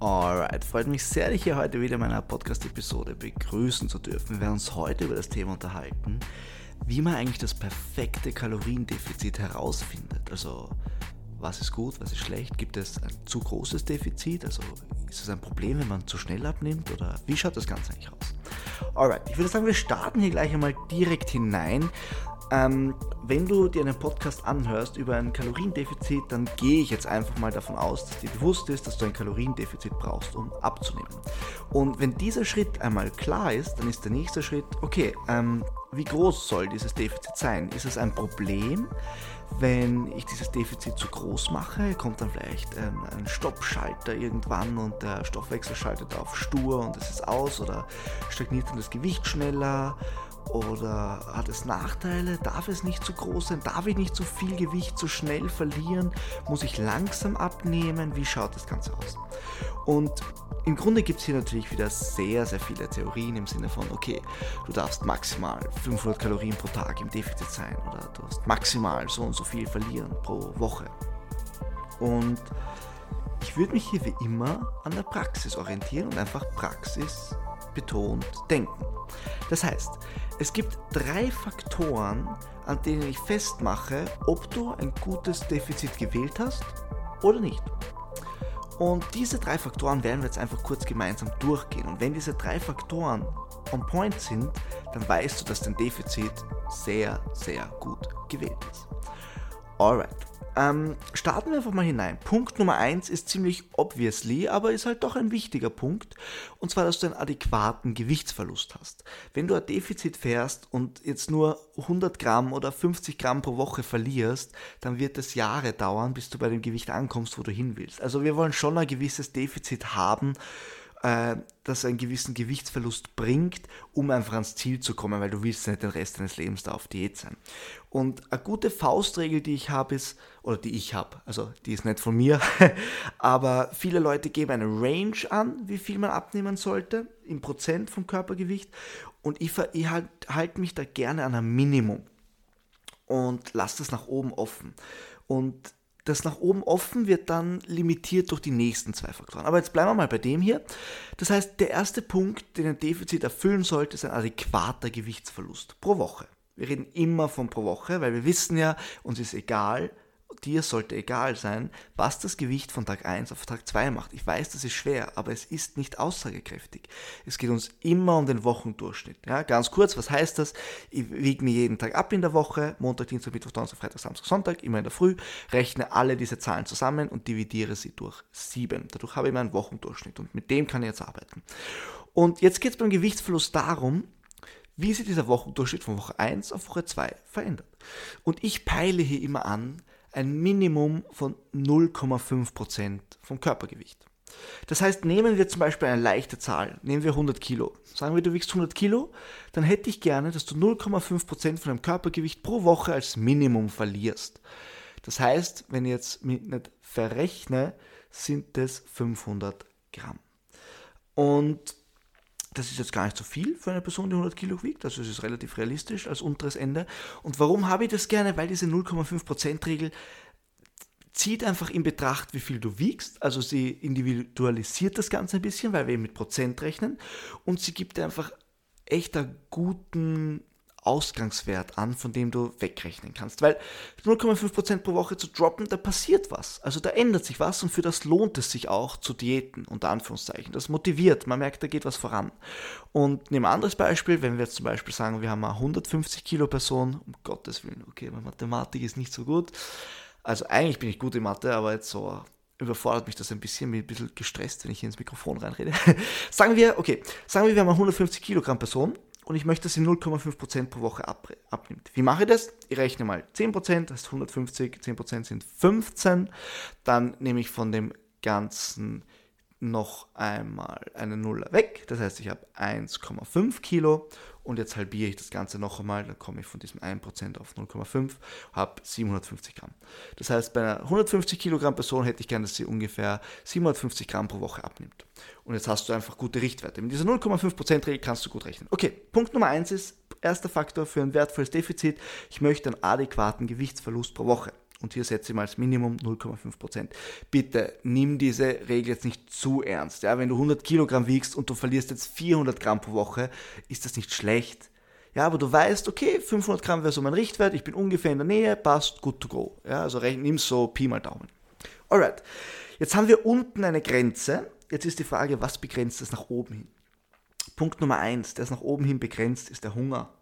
Alright, freut mich sehr, dich hier heute wieder in meiner Podcast-Episode begrüßen zu dürfen. Wir werden uns heute über das Thema unterhalten, wie man eigentlich das perfekte Kaloriendefizit herausfindet. Also, was ist gut, was ist schlecht? Gibt es ein zu großes Defizit? Also, ist es ein Problem, wenn man zu schnell abnimmt? Oder wie schaut das Ganze eigentlich aus? Alright, ich würde sagen, wir starten hier gleich einmal direkt hinein. Ähm, wenn du dir einen Podcast anhörst über ein Kaloriendefizit, dann gehe ich jetzt einfach mal davon aus, dass dir bewusst ist, dass du ein Kaloriendefizit brauchst, um abzunehmen. Und wenn dieser Schritt einmal klar ist, dann ist der nächste Schritt, okay, ähm, wie groß soll dieses Defizit sein? Ist es ein Problem? Wenn ich dieses Defizit zu groß mache, kommt dann vielleicht ähm, ein Stoppschalter irgendwann und der Stoffwechsel schaltet auf stur und es ist aus oder stagniert dann das Gewicht schneller oder hat es Nachteile? Darf es nicht zu groß sein? Darf ich nicht zu viel Gewicht zu schnell verlieren? Muss ich langsam abnehmen? Wie schaut das Ganze aus? Und im Grunde gibt es hier natürlich wieder sehr, sehr viele Theorien im Sinne von, okay, du darfst maximal 500 Kalorien pro Tag im Defizit sein oder du hast maximal so und so viel verlieren pro Woche. Und ich würde mich hier wie immer an der Praxis orientieren und einfach praxisbetont denken. Das heißt, es gibt drei Faktoren, an denen ich festmache, ob du ein gutes Defizit gewählt hast oder nicht. Und diese drei Faktoren werden wir jetzt einfach kurz gemeinsam durchgehen. Und wenn diese drei Faktoren on point sind, dann weißt du, dass dein Defizit sehr, sehr gut gewählt ist. Alright. Ähm, starten wir einfach mal hinein. Punkt Nummer 1 ist ziemlich obviously, aber ist halt doch ein wichtiger Punkt. Und zwar, dass du einen adäquaten Gewichtsverlust hast. Wenn du ein Defizit fährst und jetzt nur 100 Gramm oder 50 Gramm pro Woche verlierst, dann wird es Jahre dauern, bis du bei dem Gewicht ankommst, wo du hin willst. Also wir wollen schon ein gewisses Defizit haben, äh, das einen gewissen Gewichtsverlust bringt, um einfach ans Ziel zu kommen, weil du willst nicht den Rest deines Lebens da auf Diät sein. Und eine gute Faustregel, die ich habe, ist, oder die ich habe, also die ist nicht von mir, aber viele Leute geben eine Range an, wie viel man abnehmen sollte, im Prozent vom Körpergewicht. Und ich, ich halte halt mich da gerne an ein Minimum und lasse das nach oben offen. Und das nach oben offen wird dann limitiert durch die nächsten zwei Faktoren. Aber jetzt bleiben wir mal bei dem hier. Das heißt, der erste Punkt, den ein Defizit erfüllen sollte, ist ein adäquater Gewichtsverlust pro Woche. Wir reden immer von pro Woche, weil wir wissen ja, uns ist egal, dir sollte egal sein, was das Gewicht von Tag 1 auf Tag 2 macht. Ich weiß, das ist schwer, aber es ist nicht aussagekräftig. Es geht uns immer um den Wochendurchschnitt. Ja, ganz kurz, was heißt das? Ich wiege mir jeden Tag ab in der Woche, Montag, Dienstag, Mittwoch, Donnerstag, Freitag, Samstag, Sonntag, immer in der Früh, rechne alle diese Zahlen zusammen und dividiere sie durch 7. Dadurch habe ich meinen Wochendurchschnitt und mit dem kann ich jetzt arbeiten. Und jetzt geht es beim Gewichtsverlust darum, wie sich dieser Wochendurchschnitt von Woche 1 auf Woche 2 verändert. Und ich peile hier immer an, ein Minimum von 0,5% vom Körpergewicht. Das heißt, nehmen wir zum Beispiel eine leichte Zahl, nehmen wir 100 Kilo. Sagen wir, du wiegst 100 Kilo, dann hätte ich gerne, dass du 0,5% von deinem Körpergewicht pro Woche als Minimum verlierst. Das heißt, wenn ich jetzt nicht verrechne, sind es 500 Gramm. Und das ist jetzt gar nicht so viel für eine Person, die 100 Kilo wiegt. Also es ist relativ realistisch als unteres Ende. Und warum habe ich das gerne? Weil diese 0,5%-Regel zieht einfach in Betracht, wie viel du wiegst. Also sie individualisiert das Ganze ein bisschen, weil wir eben mit Prozent rechnen. Und sie gibt einfach echt einen guten Ausgangswert an, von dem du wegrechnen kannst. Weil 0,5% pro Woche zu droppen, da passiert was. Also da ändert sich was und für das lohnt es sich auch zu diäten, unter Anführungszeichen. Das motiviert, man merkt, da geht was voran. Und nehmen wir ein anderes Beispiel, wenn wir jetzt zum Beispiel sagen, wir haben eine 150 Kilo Person, um Gottes Willen, okay, meine Mathematik ist nicht so gut. Also eigentlich bin ich gut in Mathe, aber jetzt so überfordert mich das ein bisschen, bin ein bisschen gestresst, wenn ich hier ins Mikrofon reinrede. sagen wir, okay, sagen wir, wir haben eine 150 Kilogramm Person und ich möchte, dass sie 0,5% pro Woche ab, abnimmt. Wie mache ich das? Ich rechne mal 10%, das ist 150, 10% sind 15. Dann nehme ich von dem Ganzen noch einmal eine Nuller weg. Das heißt, ich habe 1,5 Kilo und jetzt halbiere ich das Ganze noch einmal, dann komme ich von diesem 1% auf 0,5, habe 750 Gramm. Das heißt, bei einer 150 Kilogramm Person hätte ich gerne, dass sie ungefähr 750 Gramm pro Woche abnimmt. Und jetzt hast du einfach gute Richtwerte. Mit dieser 0,5% Regel kannst du gut rechnen. Okay, Punkt Nummer 1 ist, erster Faktor für ein wertvolles Defizit, ich möchte einen adäquaten Gewichtsverlust pro Woche. Und hier setze ich mal als Minimum 0,5%. Bitte nimm diese Regel jetzt nicht zu ernst. Ja, wenn du 100 Kilogramm wiegst und du verlierst jetzt 400 Gramm pro Woche, ist das nicht schlecht. Ja, aber du weißt, okay, 500 Gramm wäre so mein Richtwert, ich bin ungefähr in der Nähe, passt, good to go. Ja, also nimm so Pi mal Daumen. Alright, jetzt haben wir unten eine Grenze. Jetzt ist die Frage, was begrenzt es nach oben hin? Punkt Nummer eins, der es nach oben hin begrenzt, ist der Hunger.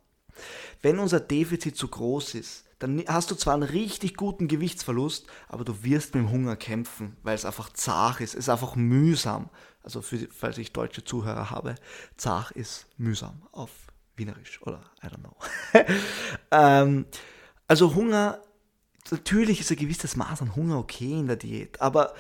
Wenn unser Defizit zu groß ist, dann hast du zwar einen richtig guten Gewichtsverlust, aber du wirst mit dem Hunger kämpfen, weil es einfach zart ist, es ist einfach mühsam. Also für, falls ich deutsche Zuhörer habe, zart ist mühsam auf Wienerisch oder I don't know. ähm, also Hunger, natürlich ist ein gewisses Maß an Hunger okay in der Diät, aber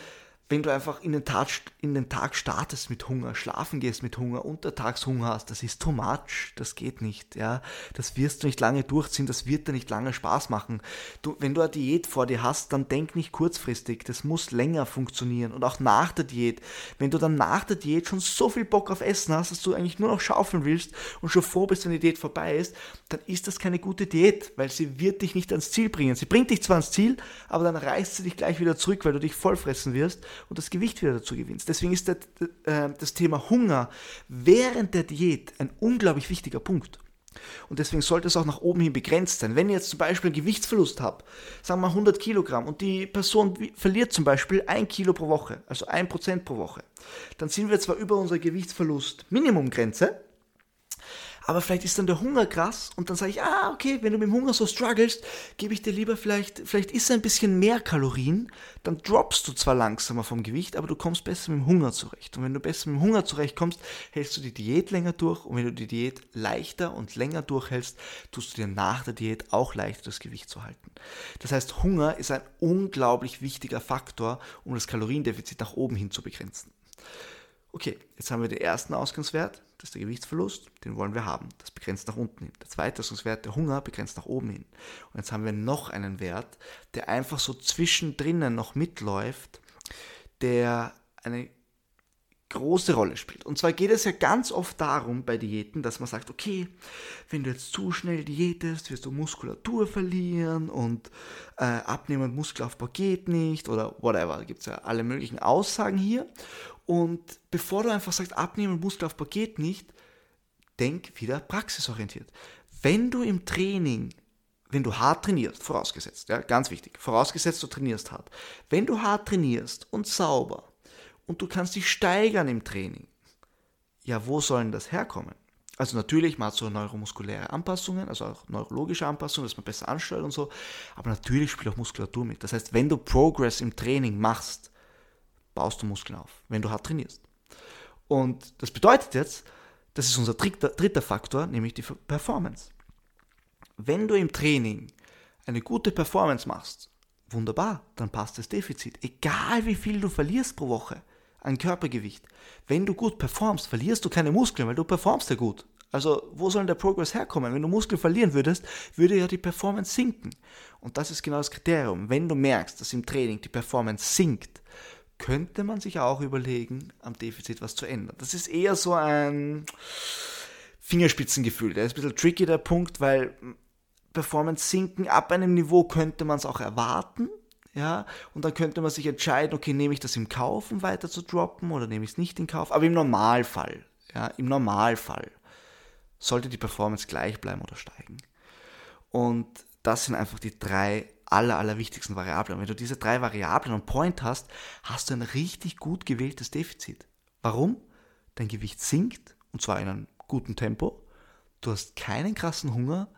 wenn du einfach in den, Tag, in den Tag startest mit Hunger, schlafen gehst mit Hunger, Untertagshunger hast, das ist too much, das geht nicht, ja. Das wirst du nicht lange durchziehen, das wird dir nicht lange Spaß machen. Du, wenn du eine Diät vor dir hast, dann denk nicht kurzfristig, das muss länger funktionieren und auch nach der Diät. Wenn du dann nach der Diät schon so viel Bock auf Essen hast, dass du eigentlich nur noch schaufeln willst und schon froh bist, wenn die Diät vorbei ist, dann ist das keine gute Diät, weil sie wird dich nicht ans Ziel bringen. Sie bringt dich zwar ans Ziel, aber dann reißt sie dich gleich wieder zurück, weil du dich vollfressen wirst und das Gewicht wieder dazu gewinnst. Deswegen ist das, äh, das Thema Hunger während der Diät ein unglaublich wichtiger Punkt. Und deswegen sollte es auch nach oben hin begrenzt sein. Wenn ich jetzt zum Beispiel einen Gewichtsverlust habe, sagen wir 100 Kilogramm, und die Person verliert zum Beispiel 1 Kilo pro Woche, also 1% pro Woche, dann sind wir zwar über unsere Gewichtsverlust-Minimumgrenze, aber vielleicht ist dann der Hunger krass und dann sage ich, ah, okay, wenn du mit dem Hunger so strugglest, gebe ich dir lieber vielleicht, vielleicht isst ein bisschen mehr Kalorien, dann droppst du zwar langsamer vom Gewicht, aber du kommst besser mit dem Hunger zurecht. Und wenn du besser mit dem Hunger zurechtkommst, hältst du die Diät länger durch und wenn du die Diät leichter und länger durchhältst, tust du dir nach der Diät auch leichter das Gewicht zu halten. Das heißt, Hunger ist ein unglaublich wichtiger Faktor, um das Kaloriendefizit nach oben hin zu begrenzen. Okay, jetzt haben wir den ersten Ausgangswert, das ist der Gewichtsverlust, den wollen wir haben. Das begrenzt nach unten hin. Der zweite Ausgangswert, der Hunger, begrenzt nach oben hin. Und jetzt haben wir noch einen Wert, der einfach so zwischendrin noch mitläuft, der eine große Rolle spielt. Und zwar geht es ja ganz oft darum bei Diäten, dass man sagt, okay, wenn du jetzt zu schnell diätest, wirst du Muskulatur verlieren und äh, abnehmen und Muskelaufbau geht nicht oder whatever. Da gibt es ja alle möglichen Aussagen hier. Und bevor du einfach sagst, abnehmen und Muskelaufbau geht nicht, denk wieder praxisorientiert. Wenn du im Training, wenn du hart trainierst, vorausgesetzt, ja, ganz wichtig, vorausgesetzt du trainierst hart. Wenn du hart trainierst und sauber und du kannst dich steigern im Training, ja, wo sollen das herkommen? Also natürlich, man so neuromuskuläre Anpassungen, also auch neurologische Anpassungen, dass man besser anstellt und so, aber natürlich spielt auch Muskulatur mit. Das heißt, wenn du Progress im Training machst, baust du Muskeln auf, wenn du hart trainierst. Und das bedeutet jetzt, das ist unser dritter, dritter Faktor, nämlich die Performance. Wenn du im Training eine gute Performance machst, wunderbar, dann passt das Defizit. Egal wie viel du verlierst pro Woche an Körpergewicht. Wenn du gut performst, verlierst du keine Muskeln, weil du performst ja gut. Also wo soll denn der Progress herkommen? Wenn du Muskeln verlieren würdest, würde ja die Performance sinken. Und das ist genau das Kriterium. Wenn du merkst, dass im Training die Performance sinkt, könnte man sich auch überlegen, am Defizit was zu ändern. Das ist eher so ein Fingerspitzengefühl. Der ist ein bisschen tricky, der Punkt, weil Performance sinken ab einem Niveau könnte man es auch erwarten. Ja, und dann könnte man sich entscheiden, okay, nehme ich das im Kauf, um weiter zu droppen oder nehme ich es nicht in Kauf. Aber im Normalfall, ja, im Normalfall sollte die Performance gleich bleiben oder steigen. Und das sind einfach die drei aller, allerwichtigsten Variablen. wenn du diese drei Variablen on Point hast, hast du ein richtig gut gewähltes Defizit. Warum? Dein Gewicht sinkt, und zwar in einem guten Tempo. Du hast keinen krassen Hunger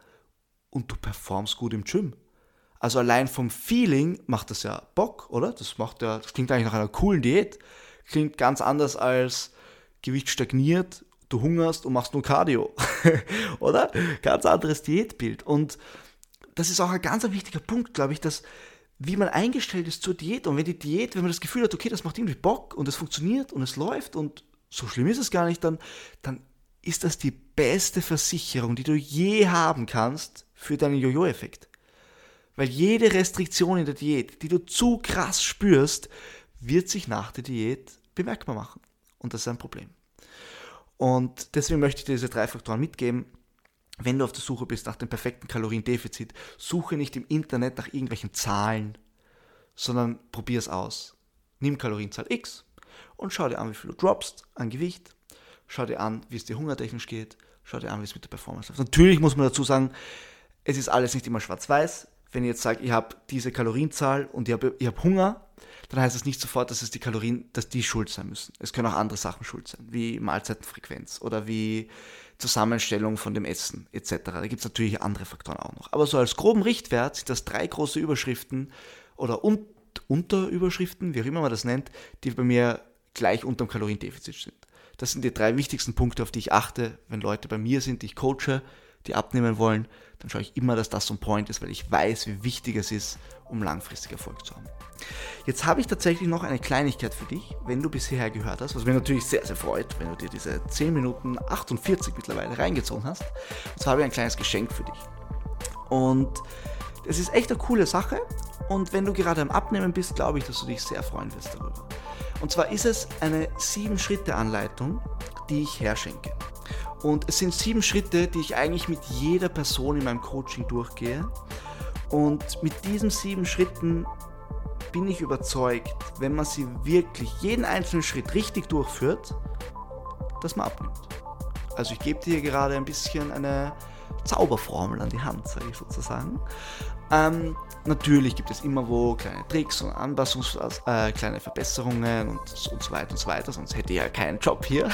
und du performst gut im Gym. Also allein vom Feeling macht das ja Bock, oder? Das macht ja, das klingt eigentlich nach einer coolen Diät. Klingt ganz anders als Gewicht stagniert, du hungerst und machst nur Cardio. oder? Ganz anderes Diätbild. Und das ist auch ein ganz wichtiger Punkt, glaube ich, dass wie man eingestellt ist zur Diät und wenn die Diät, wenn man das Gefühl hat, okay, das macht irgendwie Bock und es funktioniert und es läuft und so schlimm ist es gar nicht, dann, dann ist das die beste Versicherung, die du je haben kannst für deinen Jojo-Effekt. Weil jede Restriktion in der Diät, die du zu krass spürst, wird sich nach der Diät bemerkbar machen. Und das ist ein Problem. Und deswegen möchte ich dir diese drei Faktoren mitgeben wenn du auf der Suche bist nach dem perfekten Kaloriendefizit, suche nicht im Internet nach irgendwelchen Zahlen. sondern probier es aus. Nimm Kalorienzahl X und schau dir an, wie viel du droppst an Gewicht. Schau dir an, wie es dir hungertechnisch geht. Schau dir an, wie es mit der Performance läuft. Natürlich muss man dazu sagen, es ist alles nicht immer schwarz-weiß. Wenn ihr jetzt sagt, ich habe diese Kalorienzahl und ich habe ich hab Hunger, dann heißt das nicht sofort, dass es die Kalorien, dass die schuld sein müssen. Es können auch andere Sachen schuld sein, wie Mahlzeitenfrequenz oder wie Zusammenstellung von dem Essen etc. Da gibt es natürlich andere Faktoren auch noch. Aber so als groben Richtwert sind das drei große Überschriften oder un Unterüberschriften, wie auch immer man das nennt, die bei mir gleich unter dem Kaloriendefizit sind. Das sind die drei wichtigsten Punkte, auf die ich achte, wenn Leute bei mir sind, die ich coache, die abnehmen wollen, dann schaue ich immer, dass das so ein Point ist, weil ich weiß, wie wichtig es ist, um langfristig Erfolg zu haben. Jetzt habe ich tatsächlich noch eine Kleinigkeit für dich, wenn du bisher gehört hast, was mich natürlich sehr, sehr freut, wenn du dir diese 10 Minuten 48 mittlerweile reingezogen hast. Zwar habe ich ein kleines Geschenk für dich. Und es ist echt eine coole Sache und wenn du gerade am Abnehmen bist, glaube ich, dass du dich sehr freuen wirst darüber. Und zwar ist es eine 7-Schritte-Anleitung, die ich herschenke. Und es sind sieben Schritte, die ich eigentlich mit jeder Person in meinem Coaching durchgehe. Und mit diesen sieben Schritten bin ich überzeugt, wenn man sie wirklich jeden einzelnen Schritt richtig durchführt, dass man abnimmt. Also ich gebe dir gerade ein bisschen eine Zauberformel an die Hand, sage ich sozusagen. Ähm, natürlich gibt es immer wo kleine Tricks und Anpassungs äh, kleine Verbesserungen und, und so weiter und so weiter, sonst hätte ich ja keinen Job hier.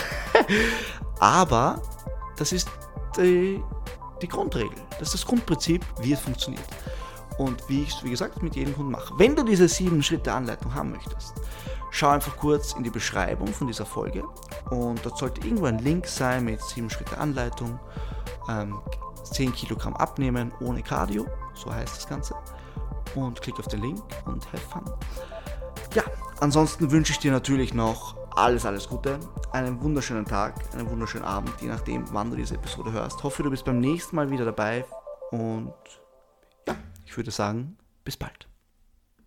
Aber das ist die, die Grundregel, das ist das Grundprinzip, wie es funktioniert. Und wie ich es, wie gesagt, mit jedem Kunden mache. Wenn du diese sieben Schritte Anleitung haben möchtest, schau einfach kurz in die Beschreibung von dieser Folge und dort sollte irgendwo ein Link sein mit sieben Schritte Anleitung, ähm, 10 Kilogramm abnehmen ohne Cardio, so heißt das Ganze. Und klick auf den Link und have fun. Ja, ansonsten wünsche ich dir natürlich noch alles, alles Gute, einen wunderschönen Tag, einen wunderschönen Abend, je nachdem, wann du diese Episode hörst. Hoffe, du bist beim nächsten Mal wieder dabei und ja, ich würde sagen, bis bald.